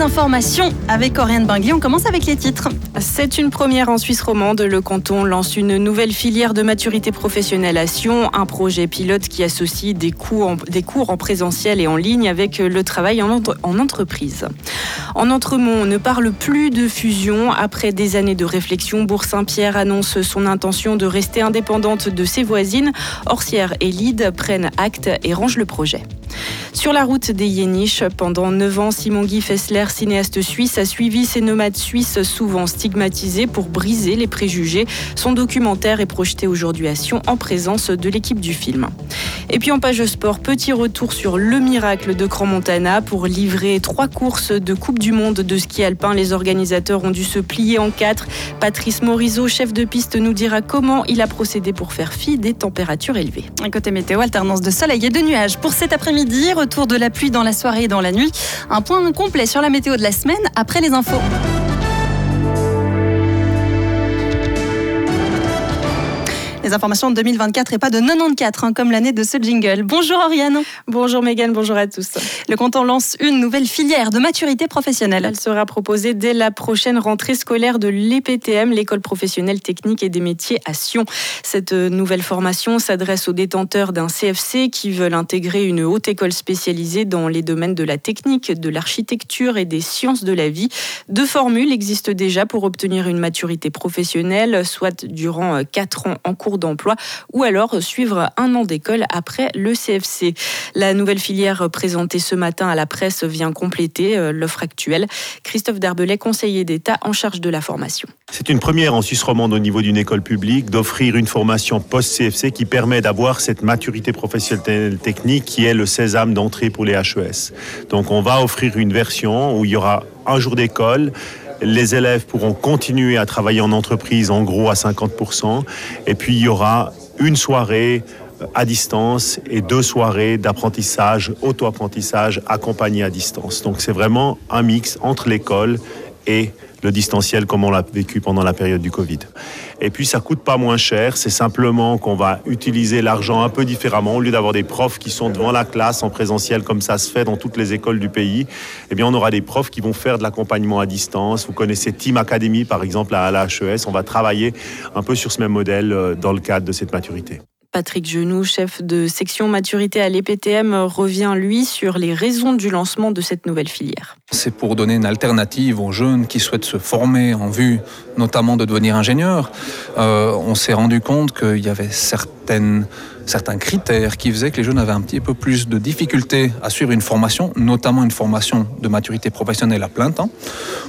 informations avec Oriane Bingli. On commence avec les titres. C'est une première en Suisse romande. Le canton lance une nouvelle filière de maturité professionnelle à Sion, un projet pilote qui associe des cours en, présentiel et en ligne avec le travail en, en entreprise. En Entremont, on ne parle plus de fusion. Après des années de réflexion, Bourg-Saint-Pierre annonce son intention de rester indépendante de ses voisines. Orsières et Lide prennent acte et rangent le projet. Sur la route des Yéniches, pendant 9 ans, Simon Guy Fessler, cinéaste suisse, a suivi ces nomades suisses souvent stigmatisés pour briser les préjugés. Son documentaire est projeté aujourd'hui à Sion en présence de l'équipe du film. Et puis en page sport, petit retour sur le miracle de Grand Montana pour livrer trois courses de Coupe du Monde de ski alpin. Les organisateurs ont dû se plier en quatre. Patrice Morisot, chef de piste, nous dira comment il a procédé pour faire fi des températures élevées. Côté météo, alternance de soleil et de nuages. Pour cet après-midi, retour de la pluie dans la soirée et dans la nuit. Un point complet sur la météo de la semaine après les infos. Les informations de 2024 et pas de 94, hein, comme l'année de ce jingle. Bonjour Oriane. Bonjour Megan, bonjour à tous. Le canton lance une nouvelle filière de maturité professionnelle. Elle sera proposée dès la prochaine rentrée scolaire de l'EPTM, l'école professionnelle technique et des métiers à Sion. Cette nouvelle formation s'adresse aux détenteurs d'un CFC qui veulent intégrer une haute école spécialisée dans les domaines de la technique, de l'architecture et des sciences de la vie. Deux formules existent déjà pour obtenir une maturité professionnelle, soit durant 4 ans en cours d'emploi ou alors suivre un an d'école après le CFC. La nouvelle filière présentée ce matin à la presse vient compléter euh, l'offre actuelle. Christophe Darbelay, conseiller d'État en charge de la formation. C'est une première en Suisse romande au niveau d'une école publique d'offrir une formation post-CFC qui permet d'avoir cette maturité professionnelle technique qui est le sésame d'entrée pour les HES. Donc on va offrir une version où il y aura un jour d'école, les élèves pourront continuer à travailler en entreprise en gros à 50%. Et puis il y aura une soirée à distance et deux soirées d'apprentissage, auto-apprentissage accompagné à distance. Donc c'est vraiment un mix entre l'école et le distanciel comme on l'a vécu pendant la période du Covid. Et puis ça coûte pas moins cher, c'est simplement qu'on va utiliser l'argent un peu différemment. Au lieu d'avoir des profs qui sont devant la classe en présentiel comme ça se fait dans toutes les écoles du pays, eh bien on aura des profs qui vont faire de l'accompagnement à distance. Vous connaissez Team Academy par exemple à la HES, on va travailler un peu sur ce même modèle euh, dans le cadre de cette maturité. Patrick Genoux, chef de section maturité à l'EPTM, revient lui sur les raisons du lancement de cette nouvelle filière. C'est pour donner une alternative aux jeunes qui souhaitent se former en vue notamment de devenir ingénieur. Euh, on s'est rendu compte qu'il y avait certaines certains critères qui faisaient que les jeunes avaient un petit peu plus de difficultés à suivre une formation, notamment une formation de maturité professionnelle à plein temps.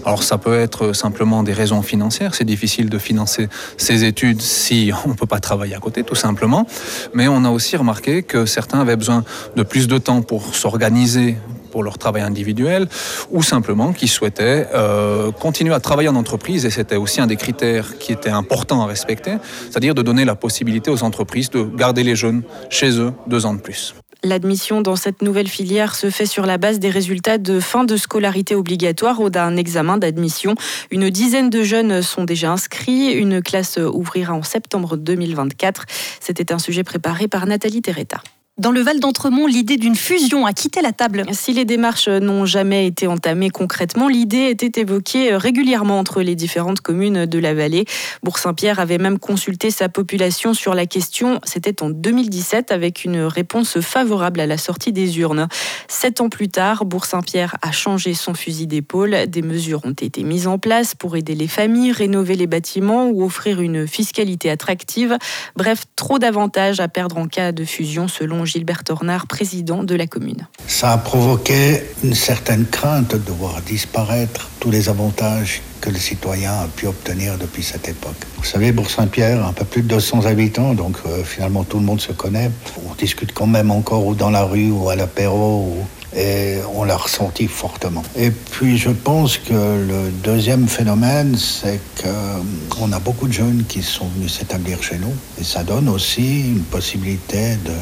Alors ça peut être simplement des raisons financières, c'est difficile de financer ses études si on ne peut pas travailler à côté tout simplement, mais on a aussi remarqué que certains avaient besoin de plus de temps pour s'organiser pour leur travail individuel, ou simplement qui souhaitaient euh, continuer à travailler en entreprise, et c'était aussi un des critères qui était important à respecter, c'est-à-dire de donner la possibilité aux entreprises de garder les jeunes chez eux deux ans de plus. L'admission dans cette nouvelle filière se fait sur la base des résultats de fin de scolarité obligatoire ou d'un examen d'admission. Une dizaine de jeunes sont déjà inscrits. Une classe ouvrira en septembre 2024. C'était un sujet préparé par Nathalie Terretta. Dans le Val d'Entremont, l'idée d'une fusion a quitté la table. Si les démarches n'ont jamais été entamées concrètement, l'idée était évoquée régulièrement entre les différentes communes de la vallée. Bourg-Saint-Pierre avait même consulté sa population sur la question. C'était en 2017 avec une réponse favorable à la sortie des urnes. Sept ans plus tard, Bourg-Saint-Pierre a changé son fusil d'épaule. Des mesures ont été mises en place pour aider les familles, rénover les bâtiments ou offrir une fiscalité attractive. Bref, trop d'avantages à perdre en cas de fusion selon Gilbert Tornard, président de la commune. Ça a provoqué une certaine crainte de voir disparaître tous les avantages que le citoyen a pu obtenir depuis cette époque. Vous savez, Bourg-Saint-Pierre, un peu plus de 200 habitants, donc euh, finalement tout le monde se connaît. On discute quand même encore ou dans la rue ou à l'apéro, et on l'a ressenti fortement. Et puis je pense que le deuxième phénomène, c'est qu'on a beaucoup de jeunes qui sont venus s'établir chez nous, et ça donne aussi une possibilité de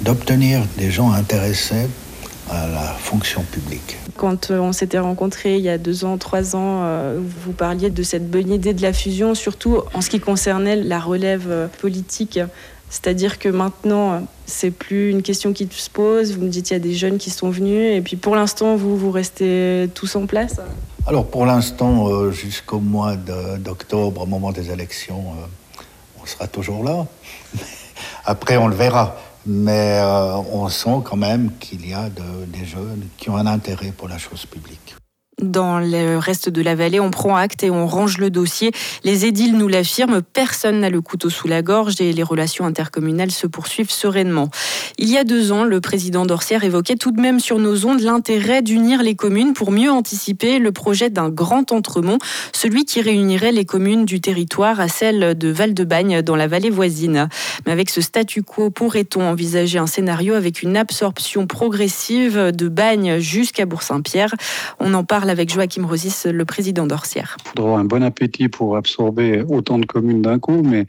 d'obtenir des gens intéressés à la fonction publique. Quand euh, on s'était rencontrés il y a deux ans, trois ans, euh, vous parliez de cette bonne idée de la fusion, surtout en ce qui concernait la relève euh, politique C'est-à-dire que maintenant, c'est plus une question qui se pose. Vous me dites qu'il y a des jeunes qui sont venus, et puis pour l'instant, vous, vous restez tous en place? Alors pour l'instant, jusqu'au mois d'octobre, au moment des élections, on sera toujours là. Après, on le verra. Mais euh, on sent quand même qu'il y a des jeunes qui ont un intérêt pour la chose publique. Dans le reste de la vallée, on prend acte et on range le dossier. Les édiles nous l'affirment, personne n'a le couteau sous la gorge et les relations intercommunales se poursuivent sereinement. Il y a deux ans, le président d'Orsière évoquait tout de même sur nos ondes l'intérêt d'unir les communes pour mieux anticiper le projet d'un grand entremont, celui qui réunirait les communes du territoire à celles de Val-de-Bagne dans la vallée voisine. Mais avec ce statu quo, pourrait-on envisager un scénario avec une absorption progressive de Bagne jusqu'à Bourg-Saint-Pierre? On en parle avec Joachim Rosis, le président d'Orsière. Faudra un bon appétit pour absorber autant de communes d'un coup, mais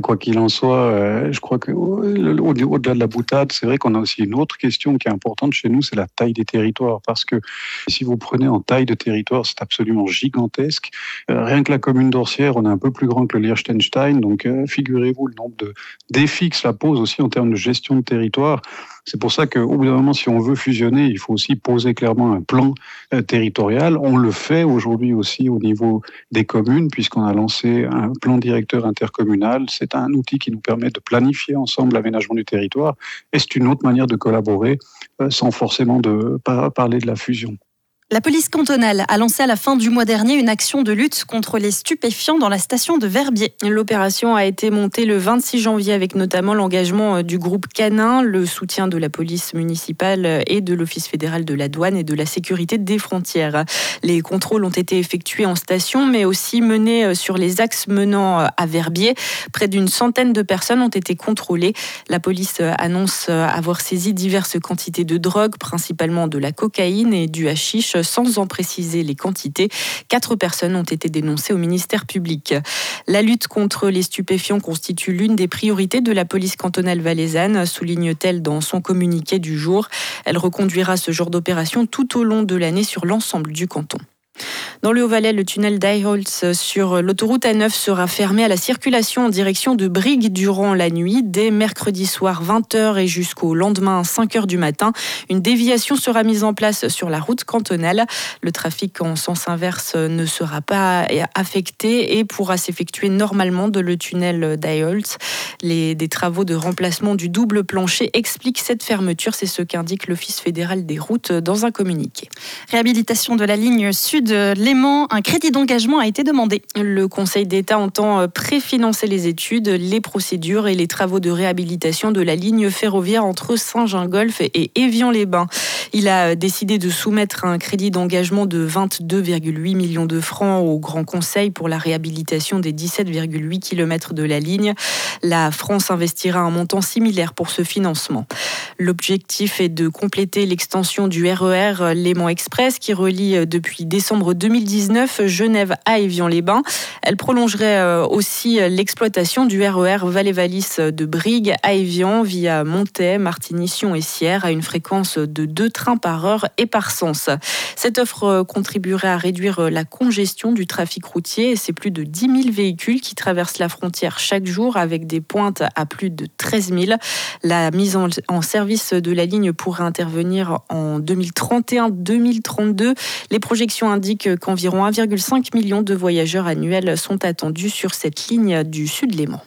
quoi qu'il en soit, euh, je crois qu'au-delà de la boutade, c'est vrai qu'on a aussi une autre question qui est importante chez nous, c'est la taille des territoires. Parce que si vous prenez en taille de territoire, c'est absolument gigantesque. Euh, rien que la commune d'Orsière, on est un peu plus grand que le Liechtenstein. Donc, figurez-vous le nombre de défis que cela pose aussi en termes de gestion de territoire. C'est pour ça qu'au bout d'un moment, si on veut fusionner, il faut aussi poser clairement un plan territorial. On le fait aujourd'hui aussi au niveau des communes, puisqu'on a lancé un plan directeur intercommunal c'est un outil qui nous permet de planifier ensemble l'aménagement du territoire et c'est une autre manière de collaborer euh, sans forcément parler de la fusion. La police cantonale a lancé à la fin du mois dernier une action de lutte contre les stupéfiants dans la station de Verbier. L'opération a été montée le 26 janvier avec notamment l'engagement euh, du groupe Canin, le soutien de la police municipale et de l'Office fédéral de la douane et de la sécurité des frontières. Les contrôles ont été effectués en station mais aussi menés euh, sur les axes menant euh, à Verbier. Près d'une centaine de personnes ont été contrôlées. La police annonce avoir saisi diverses quantités de drogue, principalement de la cocaïne et du hashish sans en préciser les quantités. Quatre personnes ont été dénoncées au ministère public. La lutte contre les stupéfiants constitue l'une des priorités de la police cantonale valaisanne, souligne-t-elle dans son communiqué du jour. Elle reconduira ce genre d'opération tout au long de l'année sur l'ensemble du canton. Dans le Haut-Valais, le tunnel d'Eiholz sur l'autoroute A9 sera fermé à la circulation en direction de Brigue durant la nuit, dès mercredi soir 20h et jusqu'au lendemain 5h du matin. Une déviation sera mise en place sur la route cantonale. Le trafic en sens inverse ne sera pas affecté et pourra s'effectuer normalement de le tunnel d'Eiholz. Les, des travaux de remplacement du double plancher expliquent cette fermeture. C'est ce qu'indique l'Office fédéral des routes dans un communiqué. Réhabilitation de la ligne sud Un crédit d'engagement a été demandé. Le Conseil d'État entend euh, préfinancer les études, les procédures et les travaux de réhabilitation de la ligne ferroviaire entre Saint-Gingolf et Évian-les-Bains. Il a décidé de soumettre un crédit d'engagement de 22,8 millions de francs au Grand Conseil pour la réhabilitation des 17,8 km de la ligne. La France investira un montant similaire pour ce financement. L'objectif est de compléter l'extension du RER e Léman Express qui relie euh, depuis décembre 2019 Genève à Évian-les-Bains. Elle prolongerait euh, aussi l'exploitation du RER Valais-Valis de Brigue à Évian via Montet, Martigny-Sion et Sierre à une fréquence de 2 trains par heure et par sens. Cette offre euh, contribuerait à réduire la congestion du trafic routier. C'est plus de 10 000 véhicules qui traversent la frontière chaque jour avec des pointes à plus de 13 000. La mise en service de la ligne pourrait intervenir en 2031-2032. Les projections indiquent qu'environ 1,5 million de voyageurs annuels sont attendus sur cette ligne du Sud-Léman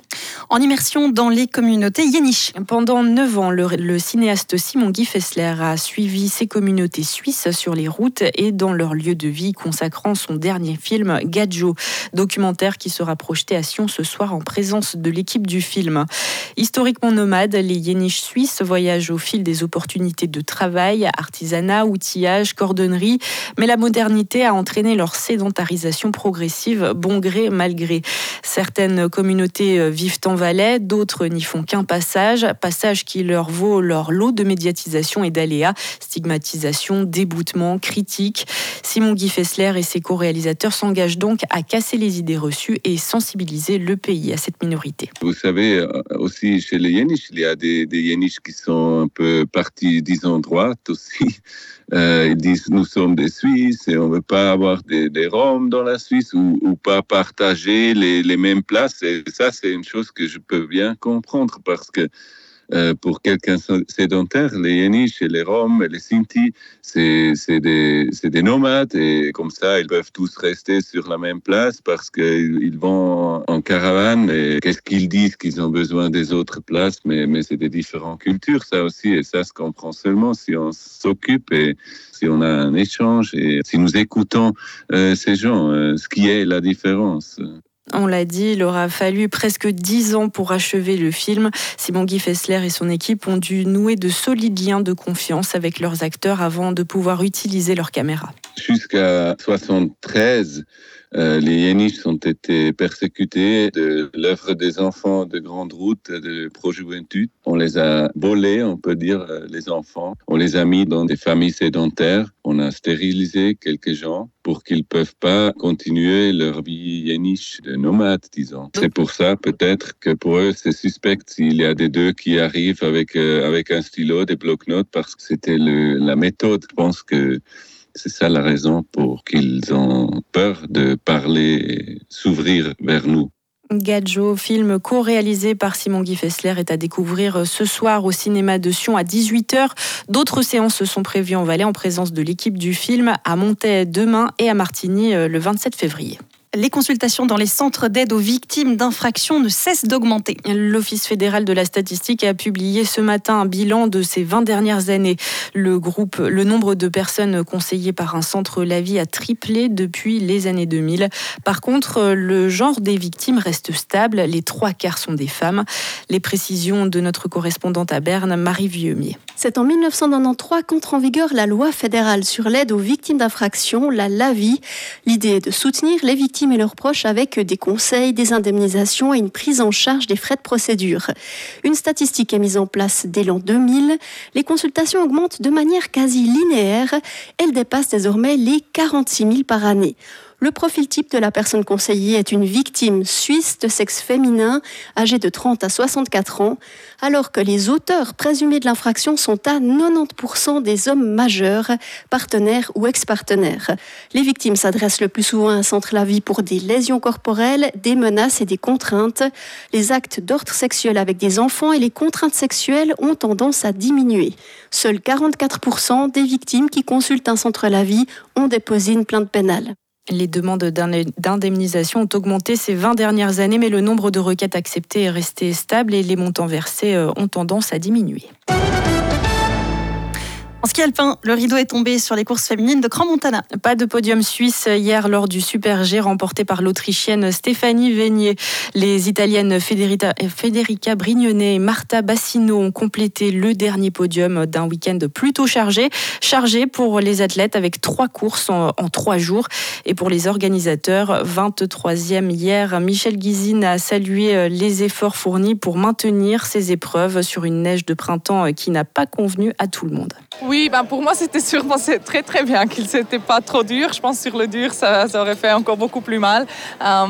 en immersion dans les communautés yéniches. Pendant neuf ans, le, cinéaste Simon Guy Fessler a suivi ces communautés suisses sur les routes et dans leur lieu de vie, consacrant son dernier film Gadjo, documentaire qui sera projeté à Sion ce soir en présence de l'équipe du film. Historiquement nomades, les yéniches suisses voyagent au fil des opportunités de travail, artisanat, outillage, cordonnerie, mais la modernité a entraîné leur sédentarisation progressive, bon gré mal gré. Certaines communautés vivent en Valais, d'autres n'y font qu'un passage, passage qui leur vaut leur lot de médiatisation et d'aléas, stigmatisation, déboutement, critique. Simon Guy Fessler et ses co-réalisateurs s'engagent donc à casser les idées reçues et sensibiliser le pays à cette minorité. Vous savez, euh, aussi chez les Yéniches, il y a des, des Yéniches qui sont un peu partis, disons, droite aussi. Euh, ils disent nous sommes des Suisses et on ne veut pas avoir des, des Roms dans la Suisse ou, ou pas partager les, les, mêmes places. Et ça, c'est une chose que je peux bien comprendre parce que pour quelqu'un sédentaire, les Yéniches les Roms les Sinti, c'est des, des, nomades et comme ça, ils peuvent tous rester sur la même place parce qu'ils vont en caravane et qu'est-ce qu'ils disent qu'ils ont besoin des autres places, mais, mais c'est des différentes cultures, ça aussi, et ça se comprend seulement si on s'occupe et si on a un échange et si nous écoutons euh, ces gens, euh, ce qui est la différence. On l'a dit, il aura fallu presque dix ans pour achever le film. Simon Guy Fessler et son équipe ont dû nouer de solides liens de confiance avec leurs acteurs avant de pouvoir utiliser leur caméra. Jusqu'à 73, euh, les Yéniches ont été persécutés de l'œuvre des enfants de Grande Route de Pro-Juventud. On les a volés, on peut dire, euh, les enfants. On les a mis dans des familles sédentaires. On a stérilisé quelques gens pour qu'ils ne peuvent pas continuer leur vie yéniche de nomade, disons. C'est pour ça, peut-être, que pour eux, c'est suspect s'il y a des deux qui arrivent avec, euh, avec un stylo, des blocs-notes, parce que c'était la méthode. Je pense que c'est ça la raison pour qu'ils ont peur de parler s'ouvrir vers nous. Gadjo, film co-réalisé par Simon Guy Fessler, est à découvrir ce soir au cinéma de Sion à 18h. D'autres séances sont prévues en Valais en présence de l'équipe du film à Montaix demain et à Martigny euh, le 27 février les consultations dans les centres d'aide aux victimes d'infractions ne cessent d'augmenter. L'Office fédéral de la statistique a publié ce matin un bilan de ces 20 dernières années. Le groupe, le nombre de personnes conseillées par un centre La Vie a triplé depuis les années 2000. Par contre, le genre des victimes reste stable. Les trois quarts sont des femmes. Les précisions de notre correspondante à Berne, Marie Vieumier. C'est en 1993 qu'entre en vigueur la loi fédérale sur l'aide aux victimes d'infractions, la LAVI. L'idée est de soutenir les victimes et leurs proches avec des conseils, des indemnisations et une prise en charge des frais de procédure. Une statistique est mise en place dès l'an 2000. Les consultations augmentent de manière quasi linéaire. Elles dépassent désormais les 46 000 par année. Le profil type de la personne conseillée est une victime suisse de sexe féminin âgée de 30 à 64 ans, alors que les auteurs présumés de l'infraction sont à 90% des hommes majeurs, partenaires ou ex-partenaires. Les victimes s'adressent le plus souvent à un centre la vie pour des lésions corporelles, des menaces et des contraintes. Les actes d'ordre sexuel avec des enfants et les contraintes sexuelles ont tendance à diminuer. Seuls 44% des victimes qui consultent un centre la vie ont déposé une plainte pénale. Les demandes d'indemnisation ont augmenté ces 20 dernières années, mais le nombre de requêtes acceptées est resté stable et les montants versés euh, ont tendance à diminuer. En ski alpin, le rideau est tombé sur les courses féminines de Grand Montana. Pas de podium suisse hier lors du Super G remporté par l'Autrichienne Stéphanie Vénier. Les Italiennes Federica Brignone et Marta Bassino ont complété le dernier podium d'un week-end plutôt chargé. Chargé pour les athlètes avec trois courses en, trois jours. Et pour les organisateurs, 23e hier, Michel Guizine a salué les efforts fournis pour maintenir ces épreuves sur une neige de printemps qui n'a pas convenu à tout le monde. Oui, ben pour moi, c'était sûrement très très bien qu'il n'était pas trop dur. Je pense que sur le dur, ça, aurait fait encore beaucoup plus mal. Euh,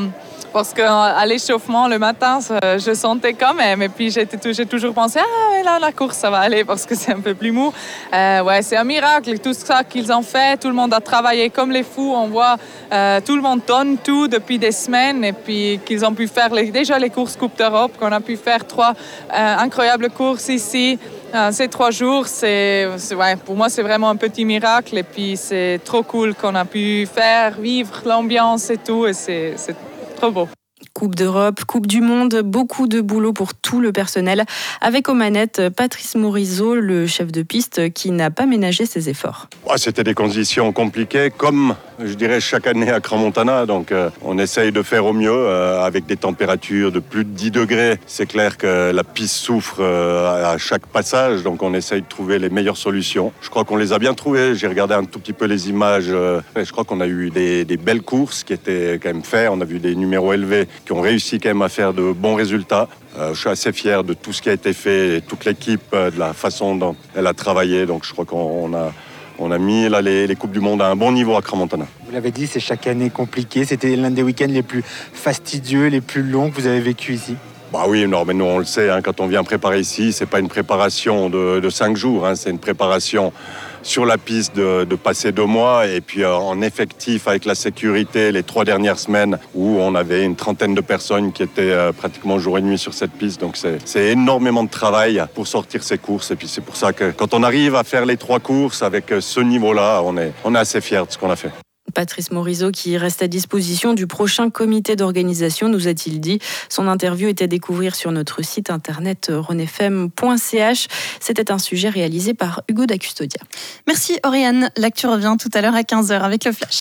parce qu'à l'échauffement, le matin, je sentais quand même. Et puis, j'ai toujours pensé, ah, là, la course, ça va aller parce que c'est un peu plus mou. Euh, ouais, c'est un miracle, tout ça qu'ils ont fait. Tout le monde a travaillé comme les fous. On voit, euh, tout le monde donne tout depuis des semaines. Et puis, qu'ils ont pu faire déjà les courses Coupe d'Europe, qu'on a pu faire trois incroyables courses ici. Ah, ces trois jours, c'est, pour moi, c'est vraiment un petit miracle. Et puis, c'est trop cool qu'on a pu faire, vivre l'ambiance et tout. Et c'est trop beau. Coupe d'Europe, Coupe du Monde, beaucoup de boulot pour tout le personnel. Avec aux manettes Patrice Morisot, le chef de piste, qui n'a pas ménagé ses efforts. C'était des conditions compliquées, comme je dirais chaque année à Cramontana. Donc euh, on essaye de faire au mieux euh, avec des températures de plus de 10 degrés. C'est clair que la piste souffre euh, à chaque passage, donc on essaye de trouver les meilleures solutions. Je crois qu'on les a bien trouvées. J'ai regardé un tout petit peu les images. je crois qu'on a eu des, des belles courses qui étaient quand même faites. On a vu des numéros élevés qui ont réussi quand même à faire de bons résultats. Euh, je suis assez fier de tout ce qui a été fait et toute l'équipe, euh, de la façon dont elle a travaillé. Donc je crois qu'on a on a mis là, les, les Coupes du Monde à un bon niveau à Cramontana. Vous l'avez dit, c'est chaque année compliqué. C'était l'un des week-ends les plus fastidieux, les plus longs que vous avez vécu ici. Bah oui, non, mais nous on le sait, hein, quand on vient préparer ici, c'est pas une préparation de, de cinq jours, hein, c'est une préparation sur la piste de, passer deux mois et puis euh, en effectif avec la sécurité les trois dernières semaines où on avait une trentaine de personnes qui étaient euh, pratiquement jour et nuit sur cette piste. Donc c'est énormément de travail pour sortir ces courses et puis c'est pour ça que quand on arrive à faire les trois courses avec euh, ce niveau-là, on est, on est assez fiers de ce qu'on a fait. Patrice Morisot qui reste à disposition du prochain comité d'organisation, nous a-t-il dit. Son interview est à découvrir sur notre site internet renefm.ch. C'était un sujet réalisé par Hugo Dacustodia. Merci Oriane. L'actu revient tout à l'heure à 15h avec le Flash.